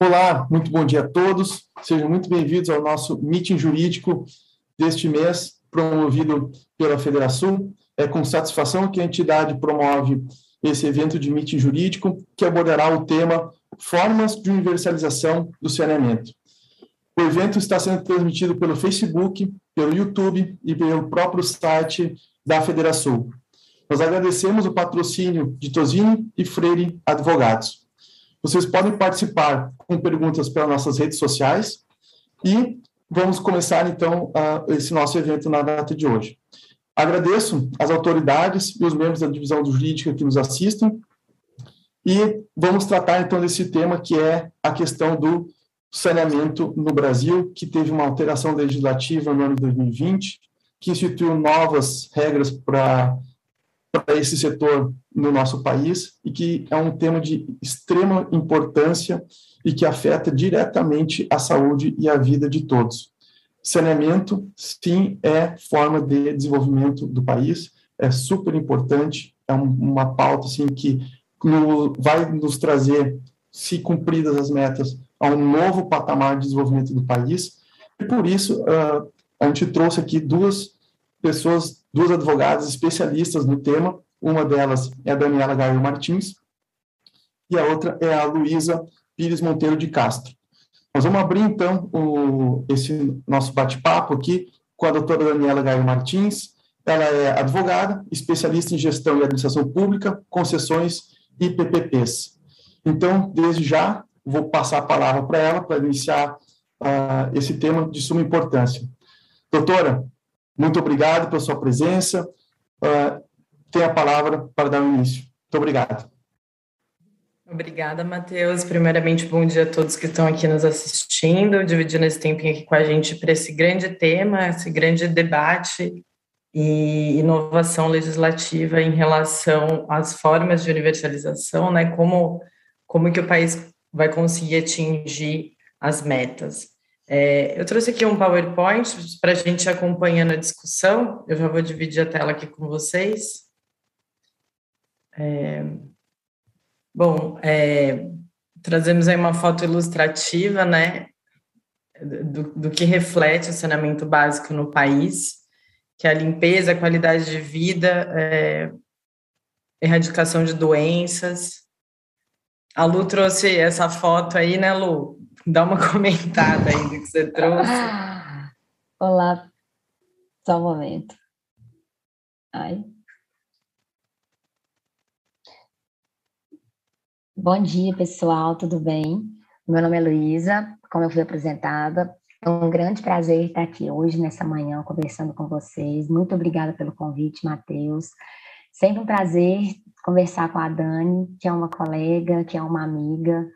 Olá, muito bom dia a todos. Sejam muito bem-vindos ao nosso meeting jurídico deste mês, promovido pela Federação. É com satisfação que a entidade promove esse evento de meeting jurídico, que abordará o tema Formas de Universalização do Saneamento. O evento está sendo transmitido pelo Facebook, pelo YouTube e pelo próprio site da Federação. Nós agradecemos o patrocínio de Tosini e Freire Advogados. Vocês podem participar com perguntas pelas nossas redes sociais e vamos começar, então, esse nosso evento na data de hoje. Agradeço às autoridades e os membros da divisão jurídica que nos assistem e vamos tratar, então, desse tema que é a questão do saneamento no Brasil, que teve uma alteração legislativa no ano de 2020, que instituiu novas regras para para esse setor no nosso país e que é um tema de extrema importância e que afeta diretamente a saúde e a vida de todos. Saneamento, sim, é forma de desenvolvimento do país, é super importante, é uma pauta assim que no, vai nos trazer, se cumpridas as metas, a um novo patamar de desenvolvimento do país. E por isso uh, a gente trouxe aqui duas pessoas, duas advogadas especialistas no tema. Uma delas é a Daniela Gaio Martins e a outra é a Luísa Pires Monteiro de Castro. Nós vamos abrir, então, o, esse nosso bate-papo aqui com a doutora Daniela Gaio Martins. Ela é advogada, especialista em gestão e administração pública, concessões e PPPs. Então, desde já, vou passar a palavra para ela para iniciar uh, esse tema de suma importância. Doutora, muito obrigado pela sua presença. Uh, tem a palavra para dar o início. Muito obrigado. Obrigada, Matheus. Primeiramente, bom dia a todos que estão aqui nos assistindo, dividindo esse tempinho aqui com a gente para esse grande tema, esse grande debate e inovação legislativa em relação às formas de universalização, né? Como, como que o país vai conseguir atingir as metas. É, eu trouxe aqui um PowerPoint para a gente acompanhando a discussão. Eu já vou dividir a tela aqui com vocês. É, bom, é, trazemos aí uma foto ilustrativa, né, do, do, que reflete o saneamento básico no país, que é a limpeza, a qualidade de vida, é, erradicação de doenças. A Lu trouxe essa foto aí, né, Lu? Dá uma comentada do que você trouxe. Olá, só um momento. Ai. Bom dia, pessoal, tudo bem? Meu nome é Luísa, como eu fui apresentada, é um grande prazer estar aqui hoje, nessa manhã, conversando com vocês. Muito obrigada pelo convite, Matheus. Sempre um prazer conversar com a Dani, que é uma colega, que é uma amiga,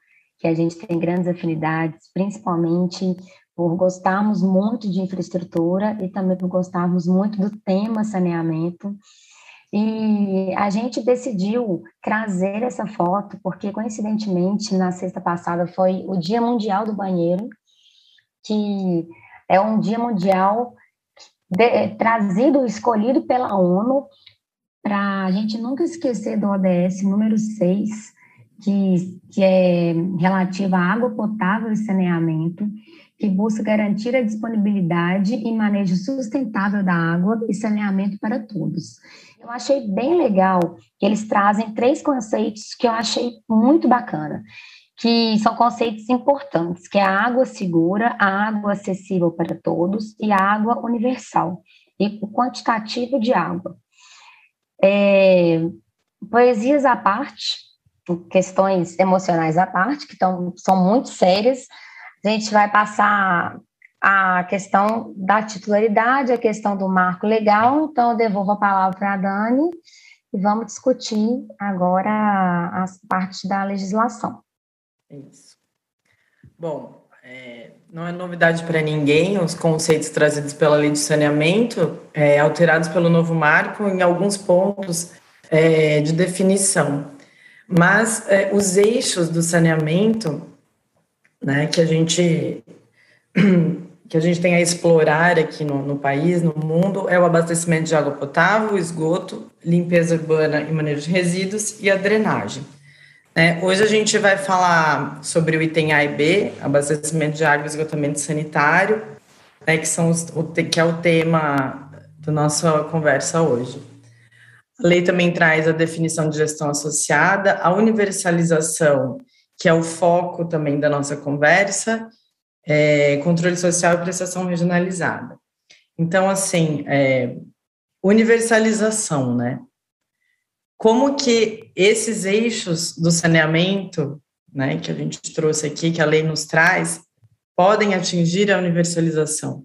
que a gente tem grandes afinidades, principalmente por gostarmos muito de infraestrutura e também por gostarmos muito do tema saneamento. E a gente decidiu trazer essa foto porque, coincidentemente, na sexta passada foi o Dia Mundial do Banheiro, que é um dia mundial de, trazido, escolhido pela ONU, para a gente nunca esquecer do ODS número 6, que, que é relativa à água potável e saneamento, que busca garantir a disponibilidade e manejo sustentável da água e saneamento para todos. Eu achei bem legal que eles trazem três conceitos que eu achei muito bacana, que são conceitos importantes, que é a água segura, a água acessível para todos e a água universal, e o quantitativo de água. É, poesias à parte, questões emocionais à parte, que tão, são muito sérias. A gente vai passar a questão da titularidade, a questão do marco legal, então eu devolvo a palavra para a Dani e vamos discutir agora as partes da legislação. Isso. Bom, é, não é novidade para ninguém os conceitos trazidos pela lei de saneamento, é, alterados pelo novo marco em alguns pontos é, de definição. Mas é, os eixos do saneamento, né, que a gente que a gente tem a explorar aqui no, no, país, no mundo, é o abastecimento de água potável, esgoto, limpeza urbana e manejo de resíduos e a drenagem. É, hoje a gente vai falar sobre o item A e B, abastecimento de água e esgotamento sanitário, né, que, são os, que é o tema da nossa conversa hoje. A lei também traz a definição de gestão associada, a universalização, que é o foco também da nossa conversa, é, controle social e prestação regionalizada. Então, assim, é, universalização, né? Como que esses eixos do saneamento, né, que a gente trouxe aqui, que a lei nos traz, podem atingir a universalização?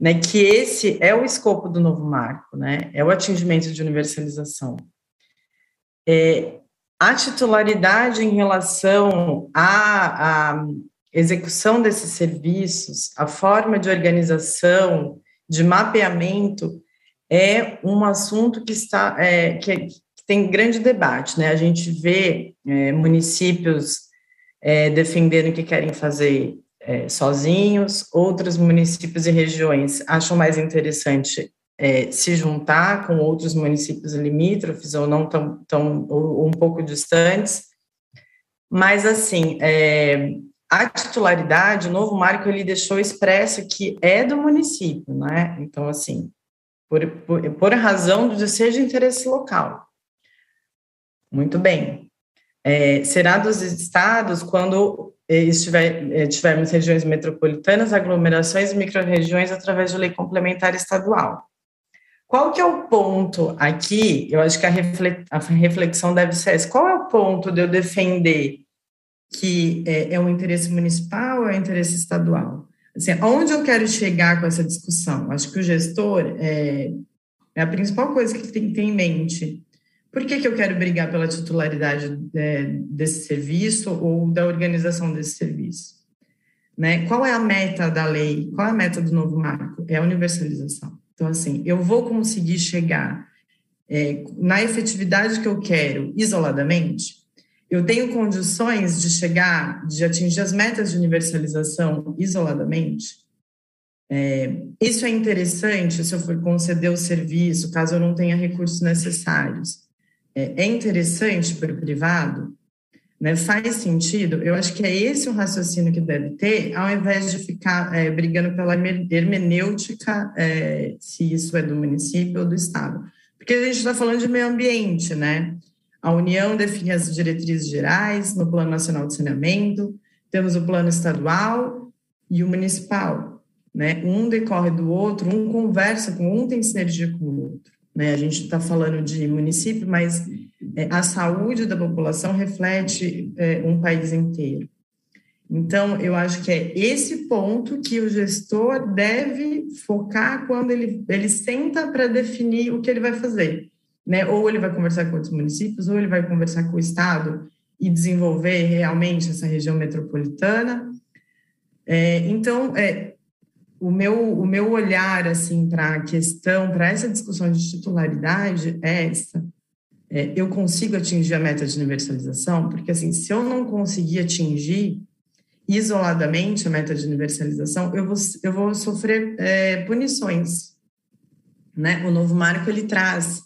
Né, que esse é o escopo do novo marco, né, é o atingimento de universalização. É, a titularidade em relação à, à execução desses serviços, a forma de organização, de mapeamento, é um assunto que está é, que, que, tem grande debate, né? A gente vê é, municípios é, defendendo que querem fazer é, sozinhos, outros municípios e regiões acham mais interessante é, se juntar com outros municípios limítrofes ou não tão, tão ou, ou um pouco distantes. Mas assim, é, a titularidade, o novo marco ele deixou expresso que é do município, né? Então, assim, por, por, por razão de ser de interesse local. Muito bem. É, será dos estados quando estiver, é, tivermos regiões metropolitanas, aglomerações e microrregiões através de lei complementar estadual. Qual que é o ponto aqui? Eu acho que a reflexão deve ser essa. Qual é o ponto de eu defender que é, é um interesse municipal ou é um interesse estadual? Assim, onde eu quero chegar com essa discussão? Acho que o gestor é, é a principal coisa que tem que ter em mente. Por que, que eu quero brigar pela titularidade é, desse serviço ou da organização desse serviço? Né? Qual é a meta da lei? Qual é a meta do novo marco? É a universalização. Então, assim, eu vou conseguir chegar é, na efetividade que eu quero isoladamente? eu tenho condições de chegar, de atingir as metas de universalização isoladamente? É, isso é interessante se eu for conceder o serviço, caso eu não tenha recursos necessários. É, é interessante para o privado? Né? Faz sentido? Eu acho que é esse o raciocínio que deve ter, ao invés de ficar é, brigando pela hermenêutica, é, se isso é do município ou do Estado. Porque a gente está falando de meio ambiente, né? A União define as diretrizes gerais no Plano Nacional de Saneamento, temos o plano estadual e o municipal. Né? Um decorre do outro, um conversa com um, tem sinergia com o outro. Né? A gente está falando de município, mas é, a saúde da população reflete é, um país inteiro. Então, eu acho que é esse ponto que o gestor deve focar quando ele, ele senta para definir o que ele vai fazer né? Ou ele vai conversar com outros municípios, ou ele vai conversar com o Estado e desenvolver realmente essa região metropolitana. É, então, é, o, meu, o meu olhar assim para a questão, para essa discussão de titularidade é essa. É, eu consigo atingir a meta de universalização? Porque, assim, se eu não conseguir atingir isoladamente a meta de universalização, eu vou, eu vou sofrer é, punições. Né? O novo marco, ele traz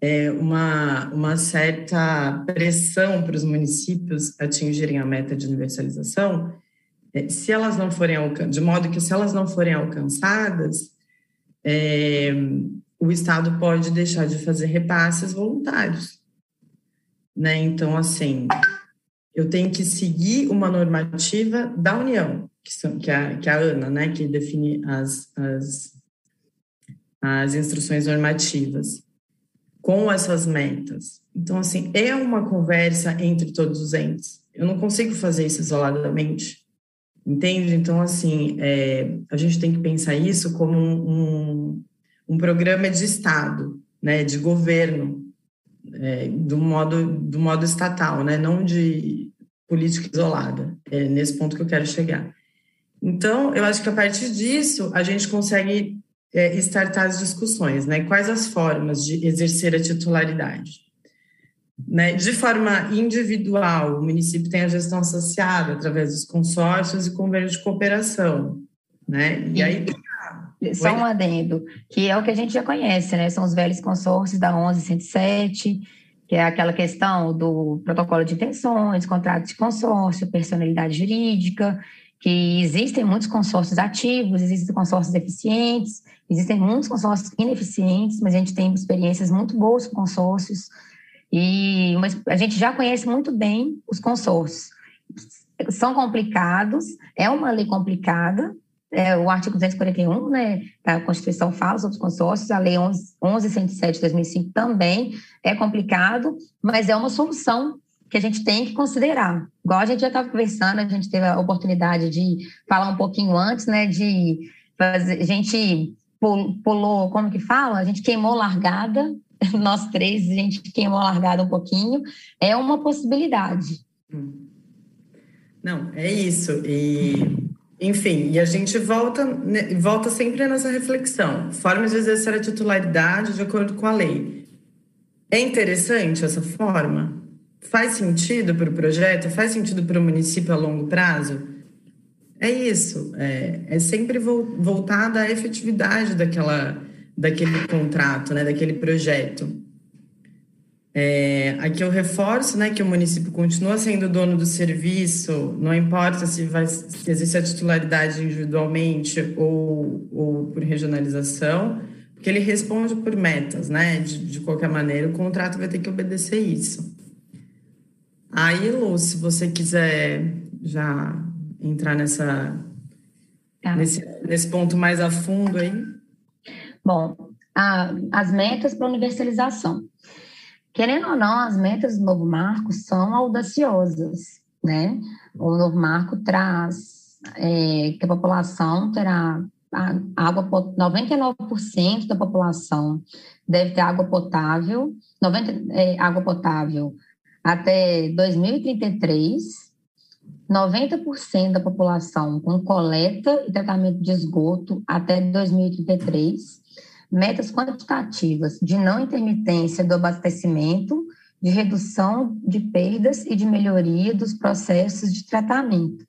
é, uma, uma certa pressão para os municípios atingirem a meta de universalização, se elas não forem de modo que se elas não forem alcançadas, é, o Estado pode deixar de fazer repasses voluntários. Né? Então, assim, eu tenho que seguir uma normativa da União, que, são, que, é, a, que é a ANA, né, que define as, as, as instruções normativas com essas metas. Então, assim, é uma conversa entre todos os entes. Eu não consigo fazer isso isoladamente, entende? Então, assim, é, a gente tem que pensar isso como um, um, um programa de Estado, né, de governo, é, do, modo, do modo estatal, né, não de política isolada. É nesse ponto que eu quero chegar. Então, eu acho que a partir disso, a gente consegue é, startar as discussões, né? Quais as formas de exercer a titularidade? Né? De forma individual, o município tem a gestão associada através dos consórcios e convênios de cooperação, né? E, aí só um adendo, que é o que a gente já conhece, né? São os velhos consórcios da 1107, que é aquela questão do protocolo de intenções, contrato de consórcio, personalidade jurídica, que existem muitos consórcios ativos, existem consórcios eficientes, existem muitos consórcios ineficientes, mas a gente tem experiências muito boas com consórcios, e mas a gente já conhece muito bem os consórcios. São complicados, é uma lei complicada, é, o artigo 241 né, da Constituição fala sobre os consórcios, a Lei 11, 1107 de 2005 também é complicado, mas é uma solução que a gente tem que considerar. Igual a gente já estava conversando, a gente teve a oportunidade de falar um pouquinho antes, né, de fazer, a gente pulou, como que fala? A gente queimou largada, nós três, a gente queimou largada um pouquinho, é uma possibilidade. Hum. Não, é isso. E enfim, e a gente volta, né, volta sempre nessa reflexão. Formas de exercer a titularidade de acordo com a lei. É interessante essa forma? Faz sentido para o projeto? Faz sentido para o município a longo prazo? É isso. É, é sempre voltada à efetividade daquela, daquele contrato, né, daquele projeto. É, aqui eu reforço né, que o município continua sendo dono do serviço, não importa se, vai, se existe a titularidade individualmente ou, ou por regionalização, porque ele responde por metas, né? De, de qualquer maneira, o contrato vai ter que obedecer isso. Aí, Lu, se você quiser já entrar nessa, tá. nesse, nesse ponto mais a fundo aí. Bom, a, as metas para universalização. Querendo ou não, as metas do novo marco são audaciosas, né? O novo marco traz é, que a população terá água 99% da população deve ter água potável, 90 é, água potável até 2033, 90% da população com coleta e tratamento de esgoto até 2033 metas quantitativas de não intermitência do abastecimento, de redução de perdas e de melhoria dos processos de tratamento.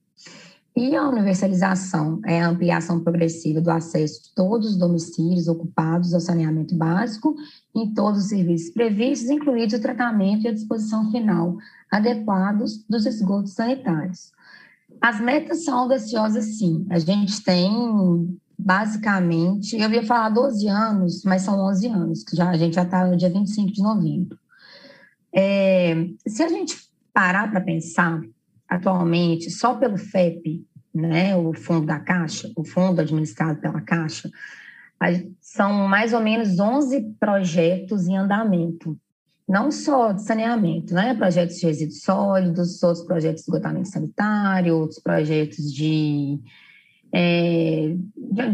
E a universalização é a ampliação progressiva do acesso de todos os domicílios ocupados ao saneamento básico em todos os serviços previstos, incluídos o tratamento e a disposição final adequados dos esgotos sanitários. As metas são audaciosas, sim. A gente tem basicamente, eu ia falar 12 anos, mas são 11 anos, que já, a gente já está no dia 25 de novembro. É, se a gente parar para pensar, atualmente, só pelo FEP, né, o fundo da Caixa, o fundo administrado pela Caixa, são mais ou menos 11 projetos em andamento, não só de saneamento, né, projetos de resíduos sólidos, outros projetos de esgotamento sanitário, outros projetos de é,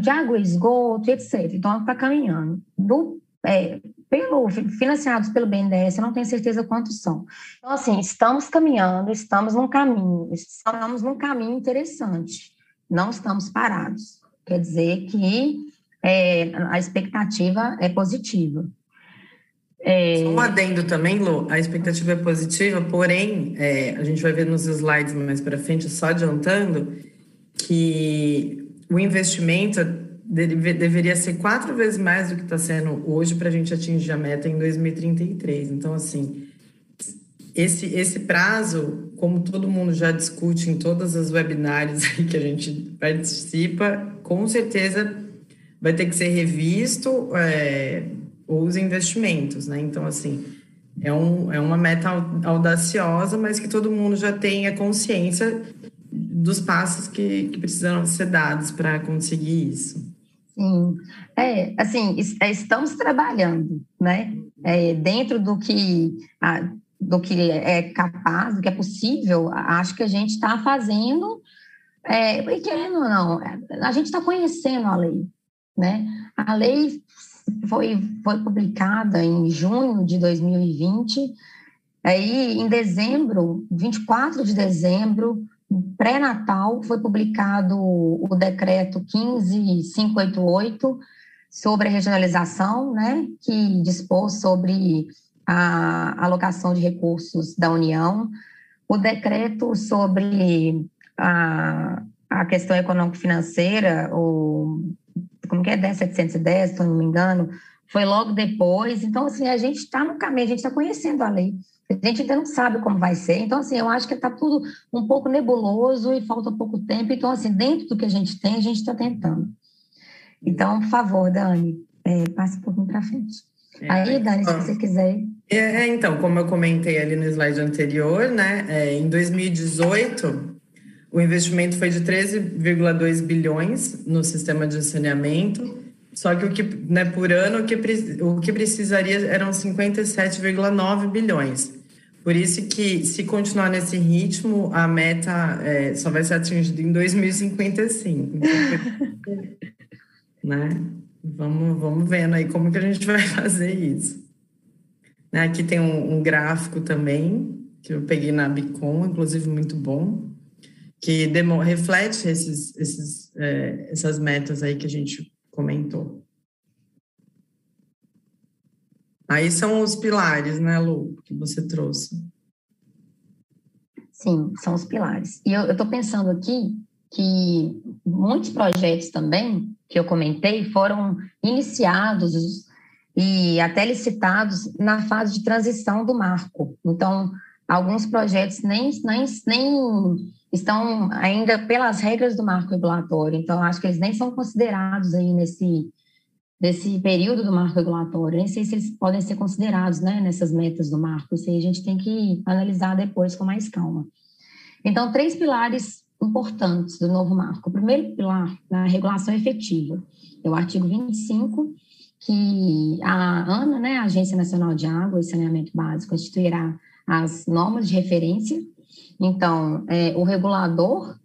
de, água, esgoto, etc. Então, está caminhando. Do, é, pelo, financiados pelo BNDES, eu não tenho certeza quantos são. Então, assim, estamos caminhando, estamos num caminho, estamos num caminho interessante, não estamos parados. Quer dizer que é, a expectativa é positiva. É... Só um adendo também, Lu, a expectativa é positiva, porém, é, a gente vai ver nos slides mais para frente, só adiantando, que o investimento deve, deveria ser quatro vezes mais do que está sendo hoje para a gente atingir a meta em 2033. Então, assim, esse, esse prazo, como todo mundo já discute em todas as webinários que a gente participa, com certeza vai ter que ser revisto é, os investimentos, né? Então, assim, é, um, é uma meta audaciosa, mas que todo mundo já tenha consciência dos passos que, que ser dados para conseguir isso. Sim, é, assim, é, estamos trabalhando, né, é, dentro do que, a, do que é capaz, do que é possível, acho que a gente está fazendo, é, e querendo ou não, a gente está conhecendo a lei, né, a lei foi, foi publicada em junho de 2020, aí em dezembro, 24 de dezembro, pré-natal, foi publicado o decreto 15588 sobre a regionalização, né, que dispôs sobre a alocação de recursos da União, o decreto sobre a, a questão econômico-financeira, o como que é 10710, se não me engano, foi logo depois. Então, assim, a gente está no caminho, a gente está conhecendo a lei. A gente ainda não sabe como vai ser. Então, assim, eu acho que está tudo um pouco nebuloso e falta pouco tempo. Então, assim, dentro do que a gente tem, a gente está tentando. Então, por favor, Dani, é, passe um pouquinho para frente. É, Aí, Dani, se você quiser. É, é, então, como eu comentei ali no slide anterior, né, é, em 2018, o investimento foi de 13,2 bilhões no sistema de saneamento, só que o que, né, por ano, o que, o que precisaria eram 57,9 bilhões. Por isso que, se continuar nesse ritmo, a meta é, só vai ser atingida em 2055. Então, né? Vamos, vamos vendo aí como que a gente vai fazer isso. Né, aqui tem um, um gráfico também, que eu peguei na Bicom, inclusive muito bom, que reflete esses, esses, é, essas metas aí que a gente comentou. Aí são os pilares, né, Lu, que você trouxe. Sim, são os pilares. E eu estou pensando aqui que muitos projetos também que eu comentei foram iniciados e até licitados na fase de transição do marco. Então, alguns projetos nem, nem, nem estão ainda pelas regras do marco regulatório, então acho que eles nem são considerados aí nesse, nesse período do marco regulatório, nem sei se eles podem ser considerados né, nessas metas do marco, isso aí a gente tem que analisar depois com mais calma. Então, três pilares importantes do novo marco. O primeiro pilar é a regulação efetiva, é o artigo 25, que a ANA, né, a Agência Nacional de Água e Saneamento Básico, instituirá as normas de referência. Então, é, o regulador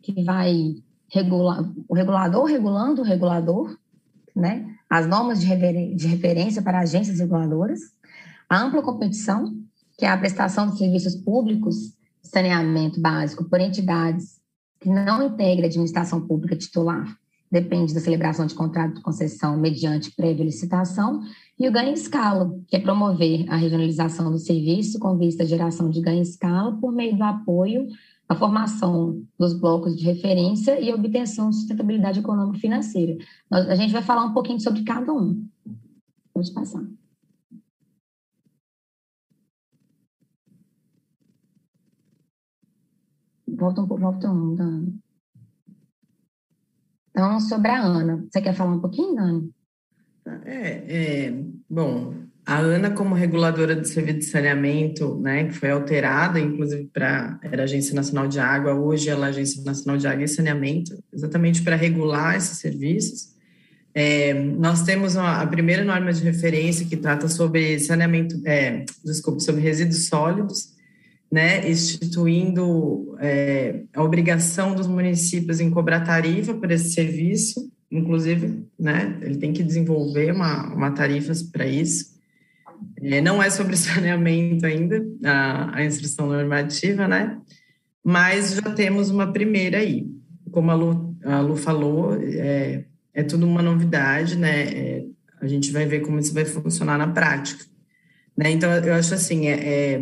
que vai regular, o regulador regulando o regulador, né, as normas de, de referência para agências reguladoras, a ampla competição, que é a prestação de serviços públicos saneamento básico por entidades que não integram a administração pública titular, depende da celebração de contrato de concessão mediante prévia licitação, e o ganho em escala, que é promover a regionalização do serviço com vista à geração de ganho em escala por meio do apoio à formação dos blocos de referência e obtenção de sustentabilidade econômica e financeira. A gente vai falar um pouquinho sobre cada um. Pode passar. Volta um pouco, um, Dani. Então, sobre a Ana. Você quer falar um pouquinho, Dani? É, é, bom, a ANA, como reguladora do serviço de saneamento, né, que foi alterada, inclusive para era Agência Nacional de Água, hoje ela é Agência Nacional de Água e Saneamento, exatamente para regular esses serviços. É, nós temos a, primeira norma de referência que trata sobre saneamento, é, sobre resíduos sólidos, né, instituindo é, a obrigação dos municípios em cobrar tarifa por esse serviço, inclusive, né, ele tem que desenvolver uma, uma tarifa para isso. É, não é sobre saneamento ainda, a, a instrução normativa, né, mas já temos uma primeira aí. Como a Lu, a Lu falou, é, é tudo uma novidade, né, é, a gente vai ver como isso vai funcionar na prática. Né, então, eu acho assim, é, é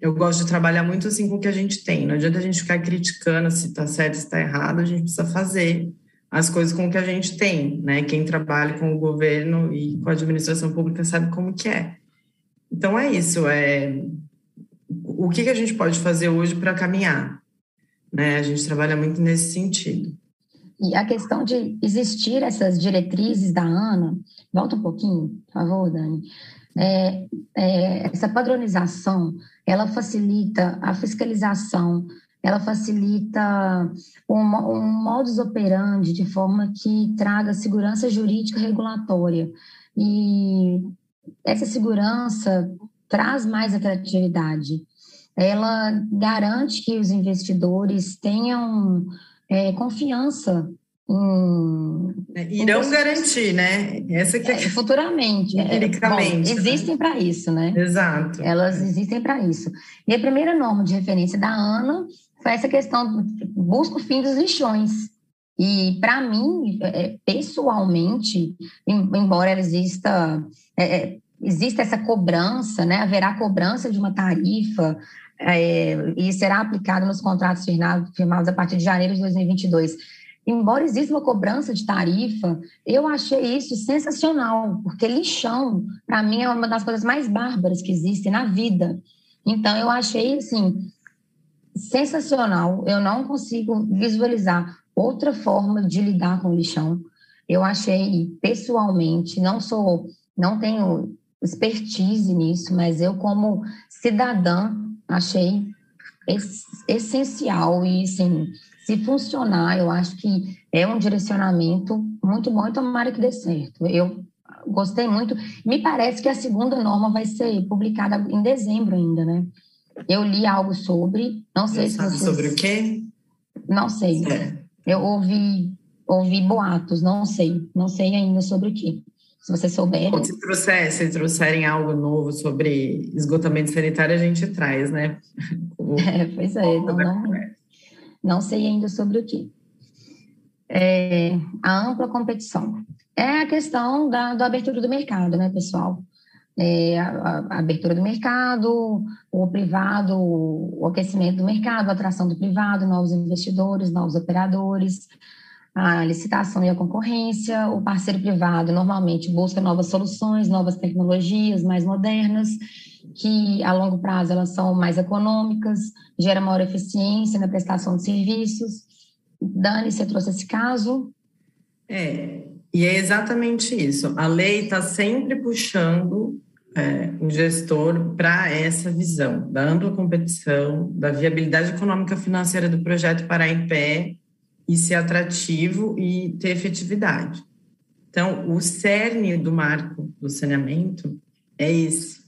eu gosto de trabalhar muito assim com o que a gente tem. Não adianta a gente ficar criticando se está certo, se está errado, a gente precisa fazer as coisas com o que a gente tem, né? Quem trabalha com o governo e com a administração pública sabe como que é. Então é isso, é o que, que a gente pode fazer hoje para caminhar, né? A gente trabalha muito nesse sentido. E a questão de existir essas diretrizes da ANA, volta um pouquinho, por favor, Dani. É, é, essa padronização ela facilita a fiscalização, ela facilita um, um modus operandi de forma que traga segurança jurídica regulatória. E essa segurança traz mais atratividade. Ela garante que os investidores tenham é, confiança Hum, Irão garantir, né? Essa que é, é futuramente. Empiricamente. É, bom, existem né? para isso, né? Exato. Elas existem para isso. E a primeira norma de referência da ANA foi essa questão do busca o fim dos lixões. E para mim, é, pessoalmente, embora exista é, exista essa cobrança, né? Haverá cobrança de uma tarifa é, e será aplicado nos contratos firmados, firmados a partir de janeiro de 2022 embora exista uma cobrança de tarifa, eu achei isso sensacional, porque lixão, para mim, é uma das coisas mais bárbaras que existem na vida. Então, eu achei, assim, sensacional. Eu não consigo visualizar outra forma de lidar com o lixão. Eu achei, pessoalmente, não sou, não tenho expertise nisso, mas eu, como cidadã, achei essencial e, assim, se funcionar, eu acho que é um direcionamento muito bom e tomara que dê certo. Eu gostei muito. Me parece que a segunda norma vai ser publicada em dezembro ainda, né? Eu li algo sobre, não sei Eu se sabe vocês... sobre o quê? Não sei. É. Eu ouvi, ouvi boatos, não sei. Não sei ainda sobre o quê. Se vocês souberem. Bom, se, trouxer, se trouxerem algo novo sobre esgotamento sanitário, a gente traz, né? É, pois é, então não, não sei ainda sobre o que. É, a ampla competição. É a questão da, da abertura do mercado, né, pessoal? É, a, a, abertura do mercado, o privado, o aquecimento do mercado, a atração do privado, novos investidores, novos operadores, a licitação e a concorrência. O parceiro privado normalmente busca novas soluções, novas tecnologias mais modernas, que a longo prazo elas são mais econômicas, gera maior eficiência na prestação de serviços. Dani, você trouxe esse caso? É, e é exatamente isso. A lei está sempre puxando é, o gestor para essa visão da ampla competição, da viabilidade econômica financeira do projeto parar em pé e ser atrativo e ter efetividade. Então, o cerne do marco do saneamento é esse.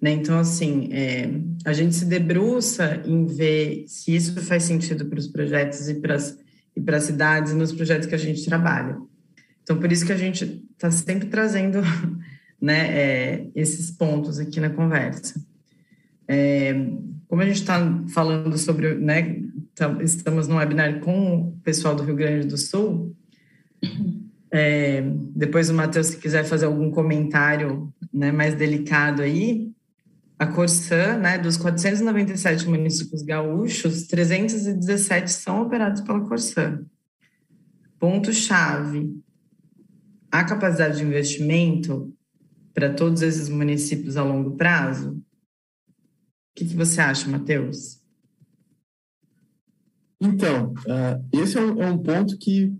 Né? Então, assim, é, a gente se debruça em ver se isso faz sentido para os projetos e para as e para as cidades nos projetos que a gente trabalha. Então, por isso que a gente está sempre trazendo né, é, esses pontos aqui na conversa. É, como a gente está falando sobre, né, estamos no webinar com o pessoal do Rio Grande do Sul, é, depois o Matheus, se quiser fazer algum comentário né, mais delicado aí, a Corsã, né, dos 497 municípios gaúchos, 317 são operados pela Corsã. Ponto-chave: a capacidade de investimento para todos esses municípios a longo prazo? O que, que você acha, Matheus? Então, uh, esse é um, é um ponto que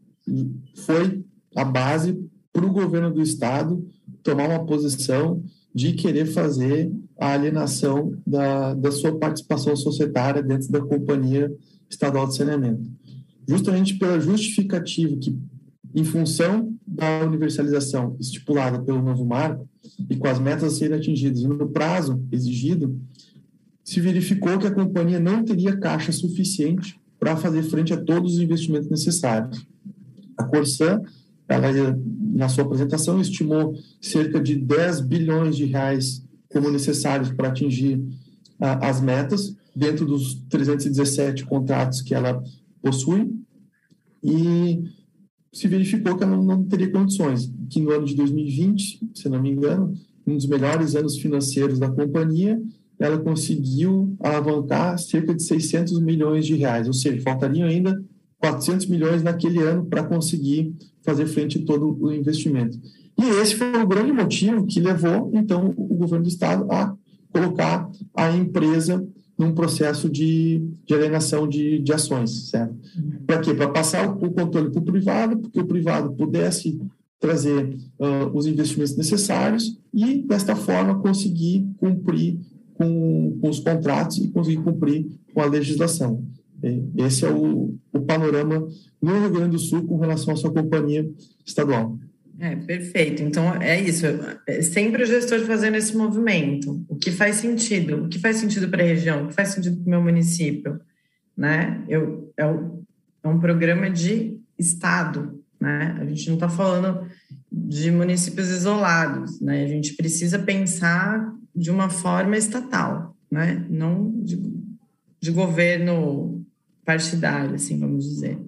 foi a base para o governo do estado tomar uma posição de querer fazer a alienação da, da sua participação societária dentro da Companhia Estadual de Saneamento. Justamente pela justificativa que, em função da universalização estipulada pelo novo marco e com as metas a serem atingidas no prazo exigido, se verificou que a companhia não teria caixa suficiente para fazer frente a todos os investimentos necessários. A Corsan ela, na sua apresentação, estimou cerca de 10 bilhões de reais como necessários para atingir as metas, dentro dos 317 contratos que ela possui, e se verificou que ela não teria condições, que no ano de 2020, se não me engano, um dos melhores anos financeiros da companhia, ela conseguiu alavancar cerca de 600 milhões de reais, ou seja, faltariam ainda 400 milhões naquele ano para conseguir fazer frente a todo o investimento. E esse foi o grande motivo que levou, então, o governo do Estado a colocar a empresa num processo de, de alienação de, de ações, certo? Para quê? Para passar o, controle para o privado, porque o privado pudesse trazer uh, os investimentos necessários e, desta forma, conseguir cumprir com, com os contratos e conseguir cumprir com a legislação. Esse é o, o panorama no Rio Grande do Sul com relação à sua companhia estadual. É, perfeito. Então, é isso. É sempre o gestor fazendo esse movimento. O que faz sentido? O que faz sentido para a região? O que faz sentido para o meu município? Né? Eu, é, o, é um programa de Estado. Né? A gente não está falando de municípios isolados. Né? A gente precisa pensar de uma forma estatal, né? não de, de governo partidário, assim, vamos dizer.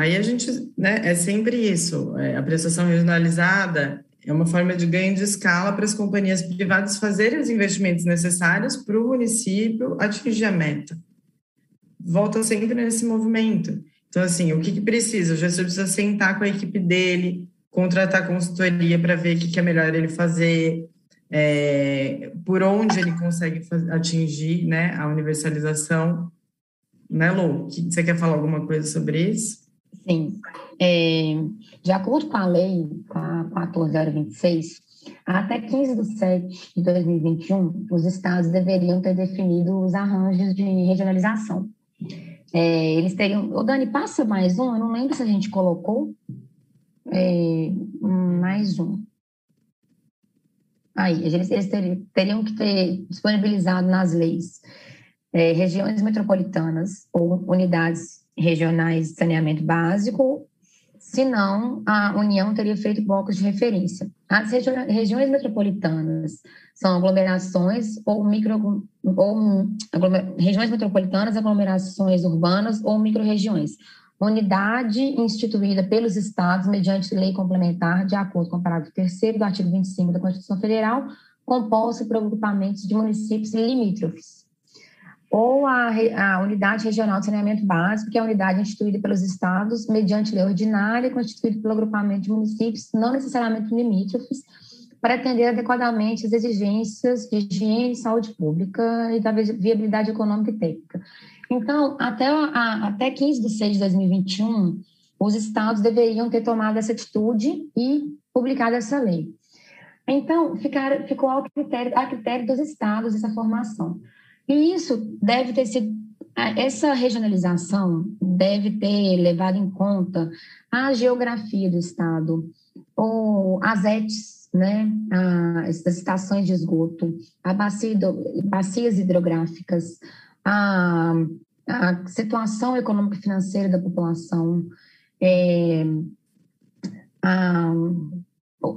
Aí a gente, né, é sempre isso. É, a prestação regionalizada é uma forma de ganho de escala para as companhias privadas fazerem os investimentos necessários para o município atingir a meta. volta sempre nesse movimento. Então, assim, o que, que precisa? O gestor precisa sentar com a equipe dele, contratar consultoria para ver o que, que é melhor ele fazer, é, por onde ele consegue atingir né, a universalização. Né, Lu? Você quer falar alguma coisa sobre isso? Sim. É, de acordo com a lei, a 14026, até 15 de 7 de 2021, os estados deveriam ter definido os arranjos de regionalização. É, eles teriam. O Dani, passa mais um, eu não lembro se a gente colocou. É, mais um. Aí, eles, eles teriam que ter disponibilizado nas leis é, regiões metropolitanas ou unidades regionais de saneamento básico, senão a União teria feito blocos de referência. As regi regiões metropolitanas são aglomerações ou micro ou aglomer, regiões metropolitanas, aglomerações urbanas ou microrregiões. Unidade instituída pelos estados mediante lei complementar, de acordo com o parágrafo 3 do artigo 25 da Constituição Federal, composta por agrupamentos de municípios limítrofes ou a, a, Unidade Regional de Saneamento Básico, que é a unidade instituída pelos estados mediante lei ordinária, constituída pelo agrupamento de municípios, não necessariamente limítrofes, para atender adequadamente as exigências de higiene saúde pública e da viabilidade econômica e técnica. Então, até, a, até 15 de 6 de 2021, os estados deveriam ter tomado essa atitude e publicado essa lei. Então, ficar, ficou ao critério, a critério dos estados essa formação. E isso deve ter sido, essa regionalização deve ter levado em conta a geografia do Estado, ou as ETs, né, as estações de esgoto, a bacia, bacias hidrográficas, a, a situação econômica e financeira da população, é, a,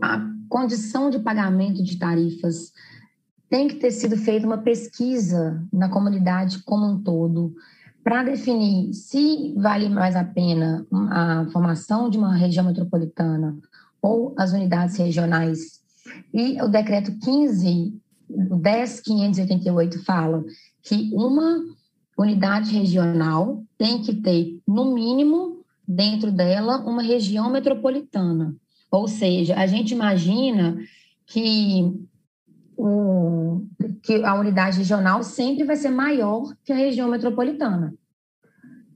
a condição de pagamento de tarifas, tem que ter sido feita uma pesquisa na comunidade como um todo para definir se vale mais a pena a formação de uma região metropolitana ou as unidades regionais. E o decreto 15, 10.588 fala que uma unidade regional tem que ter, no mínimo, dentro dela, uma região metropolitana. Ou seja, a gente imagina que o, que a unidade regional sempre vai ser maior que a região metropolitana.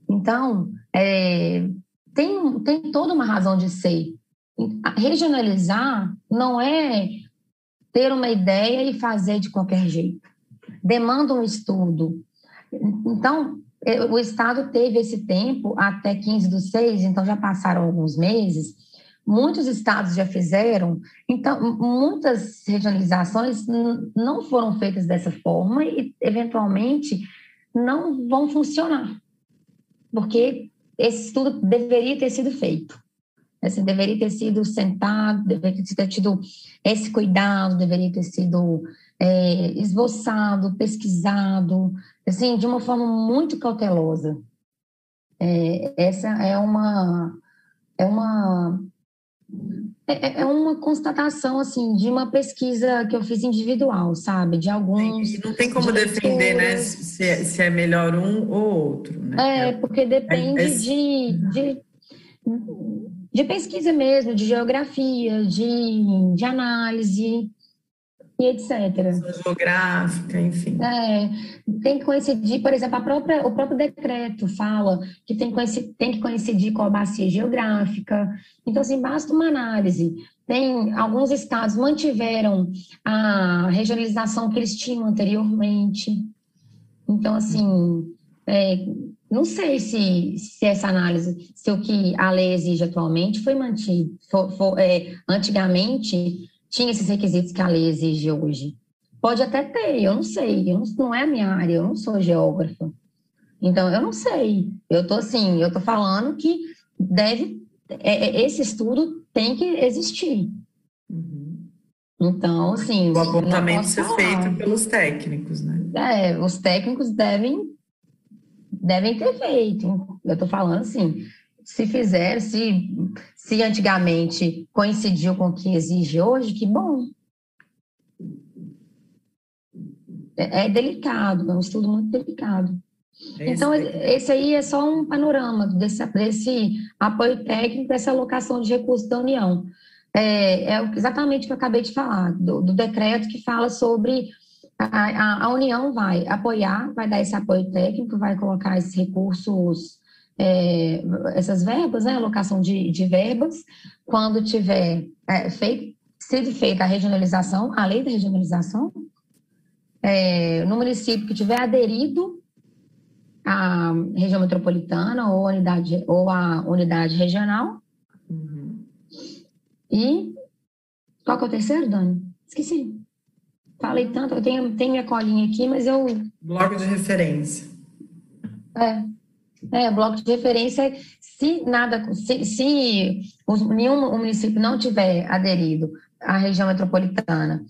Então, é, tem, tem toda uma razão de ser. Regionalizar não é ter uma ideia e fazer de qualquer jeito. Demanda um estudo. Então, é, o Estado teve esse tempo até 15 do 6, então já passaram alguns meses, muitos estados já fizeram, então muitas regionalizações não foram feitas dessa forma e eventualmente não vão funcionar, porque esse estudo deveria ter sido feito. Assim, deveria ter sido sentado, deveria ter tido esse cuidado, deveria ter sido é, esboçado, pesquisado, assim, de uma forma muito cautelosa. É, essa é uma é uma é, é, é uma constatação, assim, de uma pesquisa que eu fiz individual, sabe? De alguns... Não tem como de defender, né, se é, se é melhor um ou outro, né? É, porque depende é, de, de, de pesquisa mesmo, de geografia, de, de análise, e etc. Geográfica, enfim. É, tem que coincidir, por exemplo, a própria, o próprio decreto fala que tem, tem que coincidir com a bacia geográfica. Então, assim, basta uma análise. Tem, alguns estados mantiveram a regionalização que eles tinham anteriormente. Então, assim, é, não sei se, se essa análise, se o que a lei exige atualmente foi mantido. For, for, é, antigamente, tinha esses requisitos que a lei exige hoje. Pode até ter, eu não sei, eu não, não é a minha área, eu não sou geógrafa. Então, eu não sei. Eu tô assim, eu tô falando que deve, é, é esse estudo tem que existir. Uhum. Então, assim. O apontamento ser feito pelos técnicos, né? É, os técnicos devem, devem ter feito. Eu tô falando assim, se fizer, se, se antigamente coincidiu com o que exige hoje, que bom. É, é delicado, é um estudo muito delicado. É então, esse aí é só um panorama desse, desse apoio técnico, dessa alocação de recursos da União. É, é exatamente o que eu acabei de falar, do, do decreto que fala sobre a, a, a, União vai apoiar, vai dar esse apoio técnico, vai colocar esses recursos, é, essas verbas, né, alocação de, de verbas, quando tiver é, feito, sido feita a regionalização, a lei da regionalização, é, no município que tiver aderido à região metropolitana ou, unidade, ou a unidade regional. Uhum. E qual que é o terceiro, Dani? Esqueci. Falei tanto, eu tenho, tenho minha colinha aqui, mas eu. Bloco de referência. É. É, bloco de referência, se nada, se, se nenhum município não tiver aderido à região metropolitana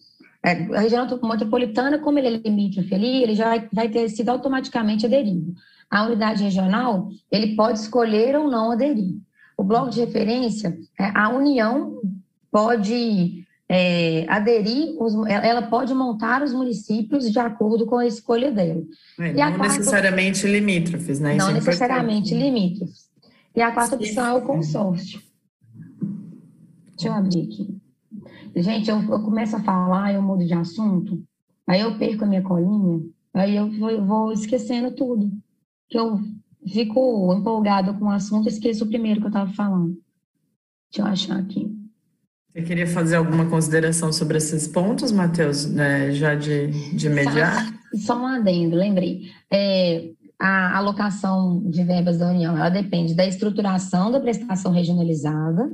é, a região metropolitana, como ele é limítrofe ali, ele já vai, vai ter sido automaticamente aderido. A unidade regional, ele pode escolher ou não aderir. O bloco de referência, é, a União pode é, aderir, os, ela pode montar os municípios de acordo com a escolha dela. É, não quarta, necessariamente limítrofes, né? Não é necessariamente limítrofes. E a quarta opção é o consórcio. Deixa eu abrir aqui. Gente, eu, eu começo a falar, eu mudo de assunto, aí eu perco a minha colinha, aí eu vou, eu vou esquecendo tudo. Que eu fico empolgada com o assunto e esqueço o primeiro que eu estava falando. Deixa eu achar aqui. Você queria fazer alguma consideração sobre esses pontos, Matheus, né, já de, de imediato? Só, só um adendo, lembrei. É, a alocação de verbas da União, ela depende da estruturação da prestação regionalizada,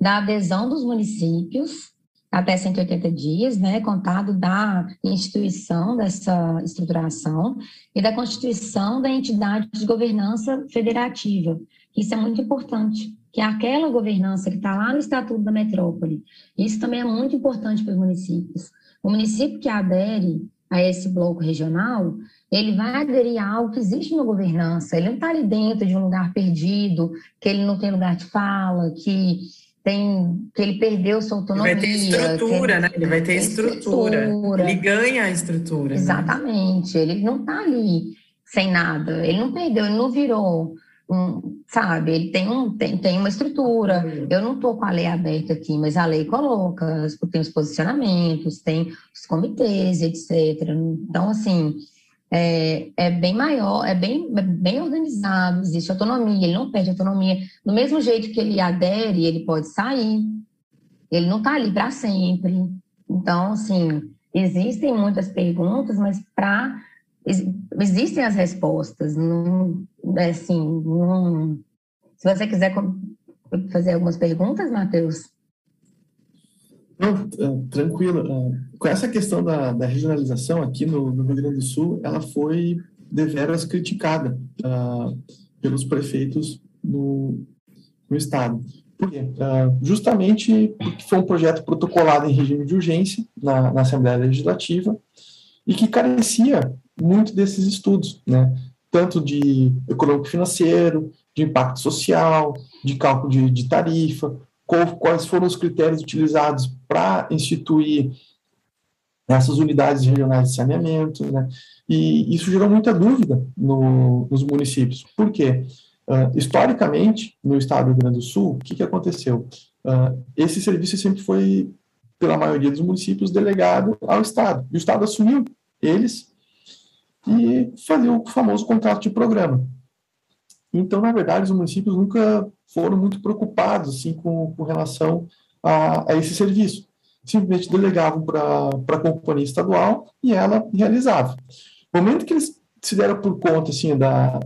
da adesão dos municípios até 180 dias, né, contado da instituição dessa estruturação e da constituição da entidade de governança federativa. Isso é muito importante, que é aquela governança que está lá no Estatuto da Metrópole. Isso também é muito importante para os municípios. O município que adere a esse bloco regional, ele vai aderir a algo que existe na governança. Ele não está ali dentro de um lugar perdido, que ele não tem lugar de fala, que tem que ele perdeu sua autonomia. Ele vai ter estrutura, ele, né? Ele vai ter estrutura. estrutura. Ele ganha a estrutura. Né? Exatamente. Né? Ele não está ali sem nada. Ele não perdeu, ele não virou um, sabe? Ele tem, um, tem, tem uma estrutura. Eu não estou com a lei aberta aqui, mas a lei coloca, tem os posicionamentos, tem os comitês, etc. Então, assim, é, é bem maior, é bem, é bem organizado, existe autonomia, ele não perde autonomia. Do mesmo jeito que ele adere, ele pode sair, ele não está ali para sempre. Então, assim, existem muitas perguntas, mas para existem as respostas. Não, assim, não, se você quiser fazer algumas perguntas, Matheus. Não, é, tranquilo. É, com essa questão da, da regionalização aqui no, no, Rio Grande do Sul, ela foi deveras criticada uh, pelos prefeitos no, no estado. Por quê? Uh, justamente porque foi um projeto protocolado em regime de urgência na, na Assembleia Legislativa e que carecia muito desses estudos, né? Tanto de econômico financeiro, de impacto social, de cálculo de, de tarifa, quais foram os critérios utilizados para instituir essas unidades regionais de saneamento, né? E isso gerou muita dúvida no, nos municípios. Por quê? Uh, historicamente, no estado do Rio Grande do Sul, o que, que aconteceu? Uh, esse serviço sempre foi, pela maioria dos municípios, delegado ao Estado. E o Estado assumiu eles e fazia o famoso contrato de programa. Então, na verdade, os municípios nunca foram muito preocupados assim, com, com relação a, a esse serviço. Simplesmente delegavam para a companhia estadual e ela realizava. No momento que eles se deram por conta, assim, da,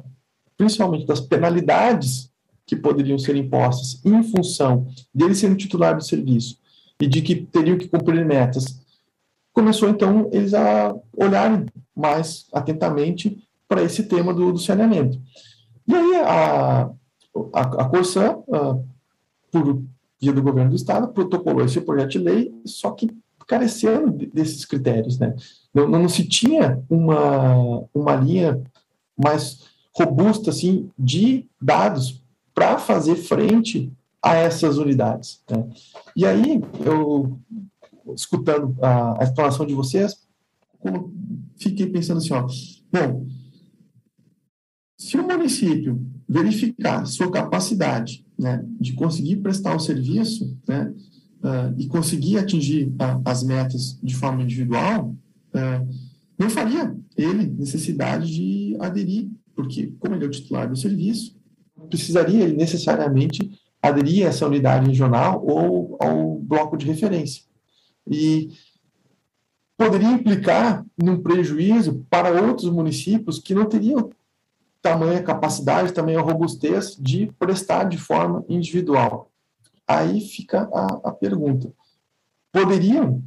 principalmente das penalidades que poderiam ser impostas em função deles serem titular do serviço e de que teriam que cumprir metas, começou então eles a olharem mais atentamente para esse tema do, do saneamento. E aí a, a, a uh, por via do governo do estado, protocolou esse projeto de lei, só que carecendo desses critérios, né? Não, não se tinha uma, uma linha mais robusta, assim, de dados para fazer frente a essas unidades. Né? E aí, eu, escutando a, a explanação de vocês, fiquei pensando assim, ó, bom, Se o município verificar sua capacidade né, de conseguir prestar o serviço né, uh, e conseguir atingir uh, as metas de forma individual, uh, não faria ele necessidade de aderir, porque, como ele é o titular do serviço, precisaria ele necessariamente aderir a essa unidade regional ou ao bloco de referência. E poderia implicar num prejuízo para outros municípios que não teriam tamanha capacidade, tamanha robustez de prestar de forma individual. Aí fica a, a pergunta: poderiam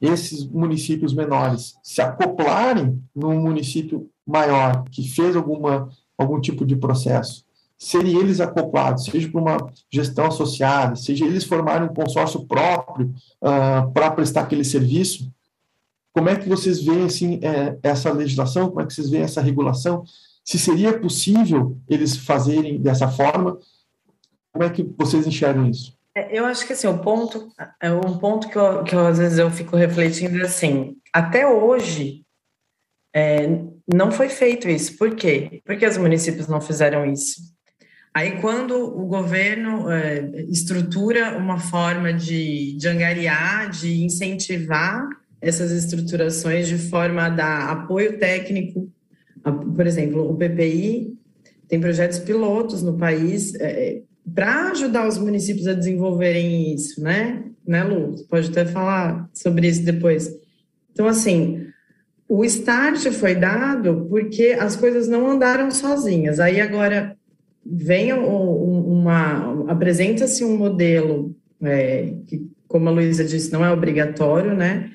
esses municípios menores se acoplarem num município maior que fez alguma algum tipo de processo? Serem eles acoplados, seja por uma gestão associada, seja eles formarem um consórcio próprio uh, para prestar aquele serviço? Como é que vocês veem assim, é, essa legislação? Como é que vocês veem essa regulação? Se seria possível eles fazerem dessa forma? Como é que vocês enxergam isso? É, eu acho que assim, o ponto, é um ponto que, eu, que eu, às vezes eu fico refletindo é assim, até hoje é, não foi feito isso. Por quê? Porque os municípios não fizeram isso. Aí, quando o governo é, estrutura uma forma de, de angariar, de incentivar essas estruturações de forma a dar apoio técnico, por exemplo, o PPI tem projetos pilotos no país é, para ajudar os municípios a desenvolverem isso, né? Né, Lu? Você pode até falar sobre isso depois. Então, assim, o start foi dado porque as coisas não andaram sozinhas. Aí agora vem uma apresenta-se um modelo é, que, como a Luísa disse, não é obrigatório, né?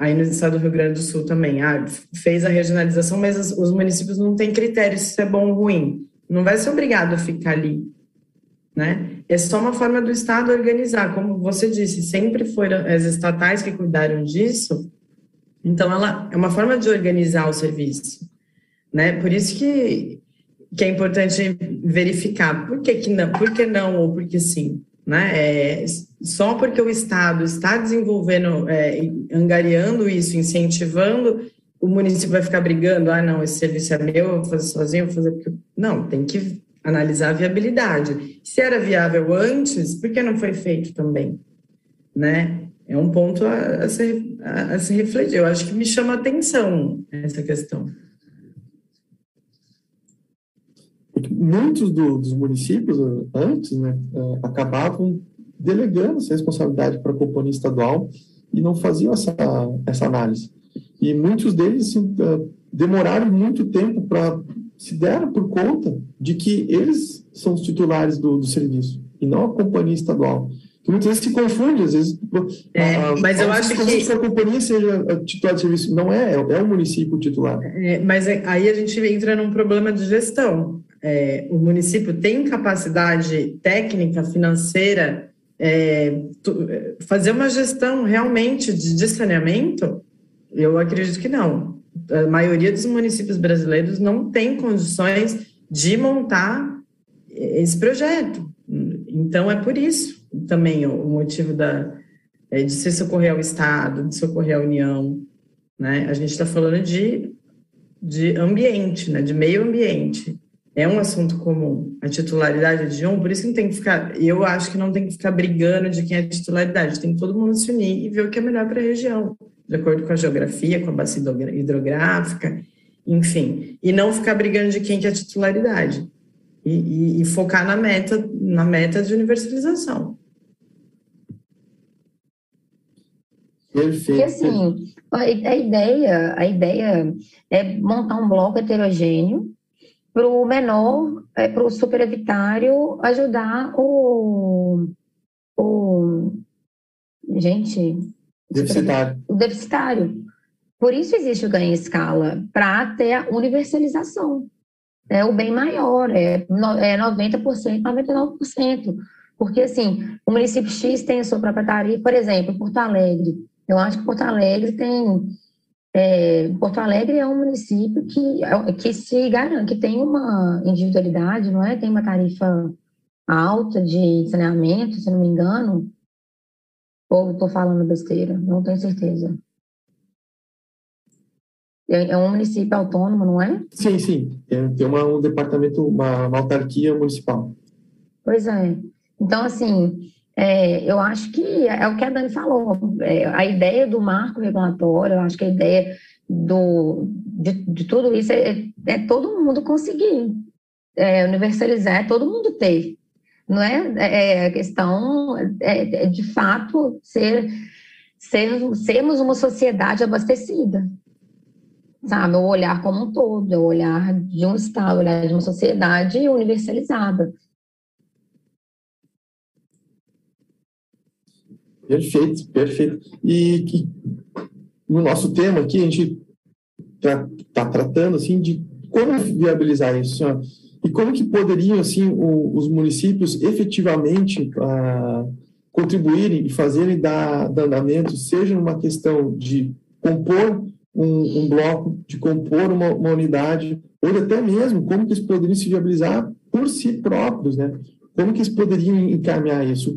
Aí no estado do Rio Grande do Sul também, ah, fez a regionalização, mas os, os municípios não têm critérios se é bom ou ruim. Não vai ser obrigado a ficar ali né? É só uma forma do Estado organizar, como você disse, sempre foram as estatais que cuidaram disso, então ela é uma forma de organizar o serviço, né? Por isso que, que é importante verificar por que, que não, por que não ou por que sim, né? É, só porque o Estado está desenvolvendo, é, angariando isso, incentivando, o município vai ficar brigando, ah, não, esse serviço é meu, eu vou fazer sozinho, eu vou fazer. Não, tem que analisar a viabilidade. Se era viável antes, por que não foi feito também? Né? É um ponto a, a, se, a, a se refletir. Eu acho que me chama atenção essa questão. Muitos do, dos municípios, antes, né, é, acabavam delegando essa responsabilidade para a companhia estadual e não faziam essa, essa análise. E muitos deles assim, demoraram muito tempo para se deram por conta de que eles são os titulares do, do serviço e não a companhia estadual. Que muitas vezes se confunde, às vezes. É, a, mas eu acho que. Se a companhia seja titular de serviço, não é, é o município titular. É, mas é, aí a gente entra num problema de gestão. É, o município tem capacidade técnica, financeira, é, tu, fazer uma gestão realmente de, de saneamento? Eu acredito que não a maioria dos municípios brasileiros não tem condições de montar esse projeto. Então, é por isso também o motivo da, é, de se socorrer ao Estado, de socorrer à União. Né? A gente está falando de, de ambiente, né? de meio ambiente. É um assunto comum. A titularidade de um, por isso que não tem que ficar. Eu acho que não tem que ficar brigando de quem é titularidade, tem que todo mundo se unir e ver o que é melhor para a região de acordo com a geografia, com a bacia hidrográfica, enfim, e não ficar brigando de quem que é a titularidade e, e, e focar na meta, na meta de universalização. Perfeito. E assim, a ideia, a ideia é montar um bloco heterogêneo para o menor, é, para o superavitário ajudar o, o gente, Deficitário. O deficitário. Por isso existe o ganho em escala, para ter a universalização. É o bem maior, é, é 90%, 99%. Porque, assim, o município X tem a sua própria tarifa, por exemplo, Porto Alegre. Eu acho que Porto Alegre tem. É, Porto Alegre é um município que, é, que se garante, que tem uma individualidade, não é? Tem uma tarifa alta de saneamento, se não me engano, ou estou falando besteira? Não tenho certeza. É, é um município autônomo, não é? Sim, sim. É, tem uma, um departamento, uma, uma autarquia municipal. Pois é. Então, assim, é, eu acho que é o que a Dani falou. É, a ideia do marco regulatório, eu acho que a ideia do, de, de tudo isso é, é, todo mundo conseguir é, universalizar, é todo mundo ter. Não é, é a questão é, de fato ser, ser sermos uma sociedade abastecida sabe? O olhar como um todo, o olhar de um Estado, o olhar de uma sociedade universalizada. Perfeito, perfeito. E, e no nosso tema aqui, a gente está tá tratando assim de como viabilizar isso, e como que poderiam assim o, os municípios efetivamente ah, contribuírem e fazerem dar, dar andamento, seja numa questão de compor um, um bloco, de compor uma, uma, unidade, ou até mesmo como que eles poderiam se viabilizar por si próprios, né? Como que eles poderiam encaminhar isso?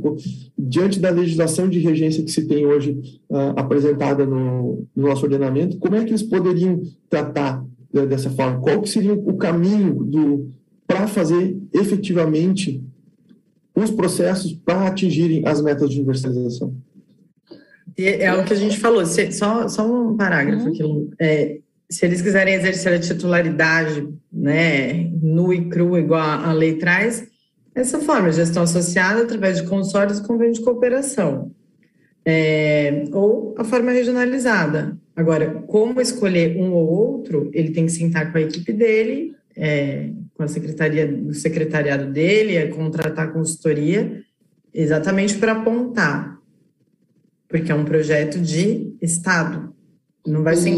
Diante da legislação de regência que se tem hoje uh, apresentada no, no, nosso ordenamento, como é que eles poderiam tratar uh, dessa forma? Qual que seria o caminho para fazer efetivamente os processos para atingirem as metas de universalização? É o que a gente falou, se, só, só um parágrafo aqui. É, se eles quiserem exercer a titularidade né, nu e cru, igual a lei traz, essa forma, gestão associada através de consórcios e convênio de cooperação. É, ou a forma regionalizada. Agora, como escolher um ou outro, ele tem que sentar com a equipe dele, é, com a secretaria, o secretariado dele, é, contratar consultoria, exatamente para apontar porque é um projeto de Estado. Não vai ser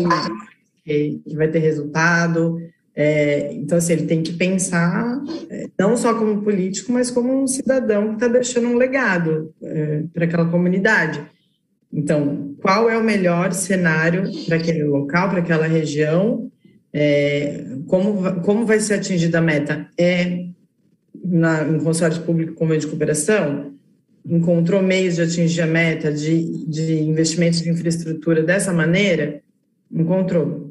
que, que vai ter resultado. É, então, assim, ele tem que pensar é, não só como político, mas como um cidadão que está deixando um legado é, para aquela comunidade. Então, qual é o melhor cenário para aquele local, para aquela região? É, como, como vai ser atingida a meta? É na, no consórcio público com de cooperação? encontrou meios de atingir a meta de, de investimentos de infraestrutura dessa maneira, encontrou.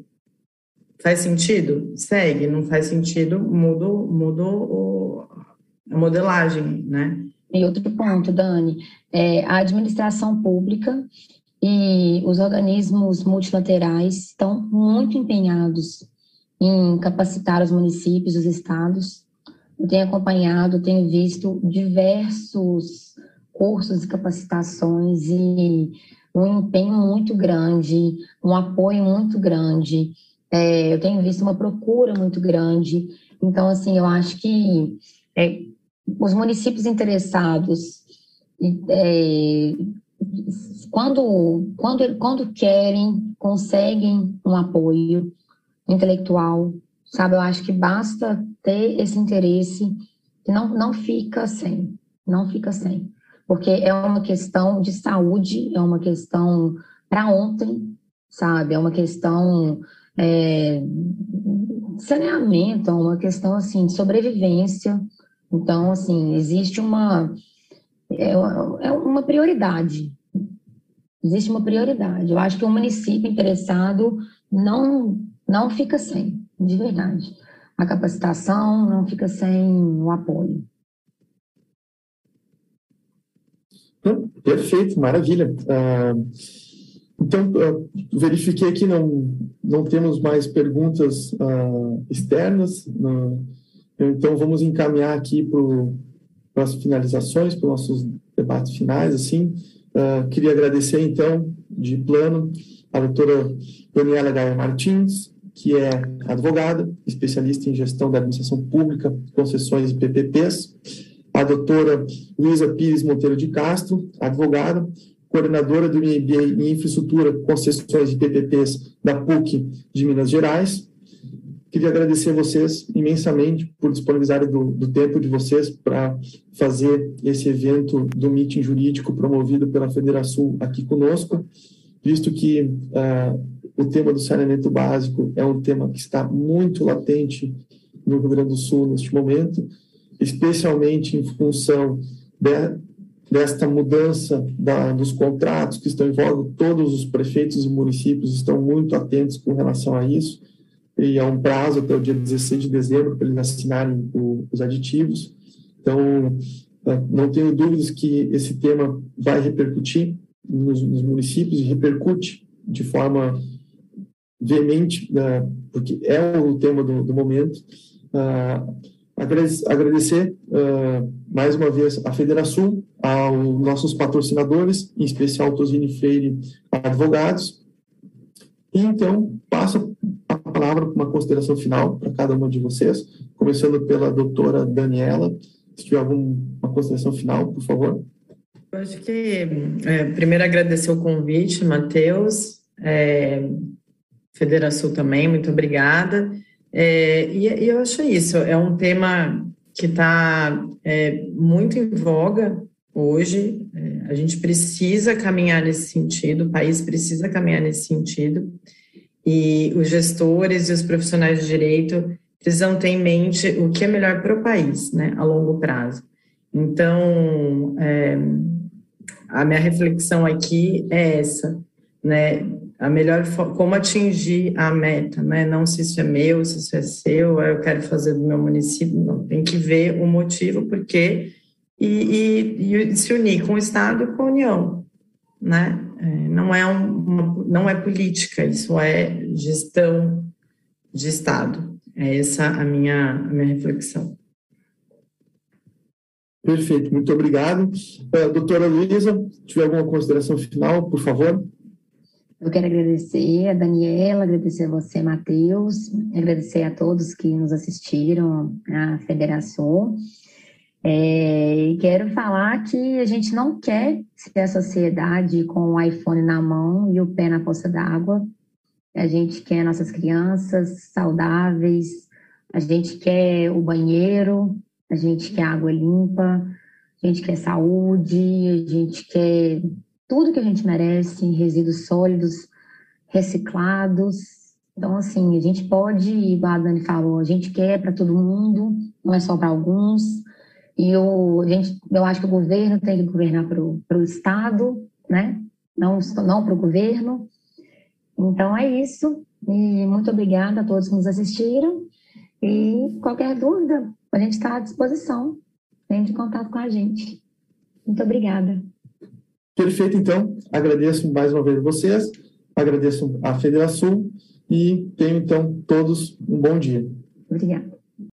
Faz sentido? Segue. Não faz sentido, muda, muda o, a modelagem, né? E outro ponto, Dani, é a administração pública e os organismos multilaterais estão muito empenhados em capacitar os municípios, os estados. Eu tenho acompanhado, tenho visto diversos cursos e capacitações e um empenho muito grande, um apoio muito grande. É, eu tenho visto uma procura muito grande. Então, assim, eu acho que é, os municípios interessados, é, quando, quando, quando querem, conseguem um apoio intelectual, sabe? Eu acho que basta ter esse interesse que não, não fica sem, não fica sem porque é uma questão de saúde, é uma questão para ontem, sabe? É uma questão é, saneamento, é uma questão assim de sobrevivência. Então, assim, existe uma é, é uma prioridade. Existe uma prioridade. Eu acho que o município interessado não não fica sem, de verdade. A capacitação não fica sem o apoio. Perfeito, maravilha. Ah, então, verifiquei aqui, não, não temos mais perguntas ah, externas. então, vamos encaminhar aqui para as finalizações, para os nossos debates finais. Assim, queria agradecer, então, de plano, a doutora Daniela Gaia Martins, que é advogada, especialista em gestão da administração pública, concessões e PPPs a doutora Luísa Pires Monteiro de Castro, advogada, coordenadora do MBA em Infraestrutura, Concessões e PPPs da PUC de Minas Gerais. Queria agradecer a vocês imensamente por disponibilizarem do, do tempo de vocês para fazer esse evento do meeting jurídico promovido pela Federação aqui conosco, visto que uh, o tema do saneamento básico é um tema que está muito latente no Rio Grande do Sul neste momento especialmente em função de, desta mudança da, dos contratos que estão em voga, todos os prefeitos e municípios estão muito atentos com relação a isso, e é um prazo até o dia 16 de dezembro para eles assinarem o, os aditivos. Então, é, não tenho dúvidas que esse tema vai repercutir nos, nos municípios e repercute de forma veemente, né, porque é o tema do, do momento. Uh, agradecer uh, mais uma vez a Federação, aos nossos patrocinadores, em especial Tosini Freire Advogados. E então, passo a palavra para uma consideração final para cada uma de vocês, começando pela doutora Daniela. Se tiver alguma consideração final, por favor. Eu acho que, é, primeiro, agradecer o convite, Matheus, é, Federação também, muito obrigada. É, e, e, eu acho isso, é um tema que está é, muito em voga hoje. É, a gente precisa caminhar nesse sentido, o país precisa caminhar nesse sentido, e os gestores e os profissionais de direito precisam ter em mente o que é melhor para o país, né, a longo prazo. Então, é, a minha reflexão aqui é essa, né? A melhor como atingir a meta, né? Não se isso é meu, se isso é seu, eu quero fazer do meu município, não. Tem que ver o motivo, porque e, e, e se unir com o Estado e com a União, né? É, não é um, não é política, isso é gestão de Estado. É essa a minha a minha reflexão. Perfeito, muito obrigado. Uh, doutora Luísa, tiver alguma consideração final, por favor? Eu quero agradecer a Daniela, agradecer a você, Matheus, agradecer a todos que nos assistiram à Federação. É, e quero falar que a gente não quer ser a sociedade com o iPhone na mão e o pé na poça d'água. A gente quer nossas crianças saudáveis, a gente quer o banheiro, a gente quer água limpa, a gente quer saúde, a gente quer tudo que a gente merece, resíduos sólidos, reciclados. Então, assim, a gente pode, igual a Dani falou, a gente quer para todo mundo, não é só para alguns. E eu, a gente, eu acho que o governo tem que governar para o Estado, né? Não, não para o governo. Então, é isso. E muito obrigada a todos que nos assistiram. E qualquer dúvida, a gente está à disposição. Entre em contato com a gente. Muito obrigada. Perfeito, então. Agradeço mais uma vez vocês, agradeço a Federação e tenho, então, todos um bom dia. Obrigada.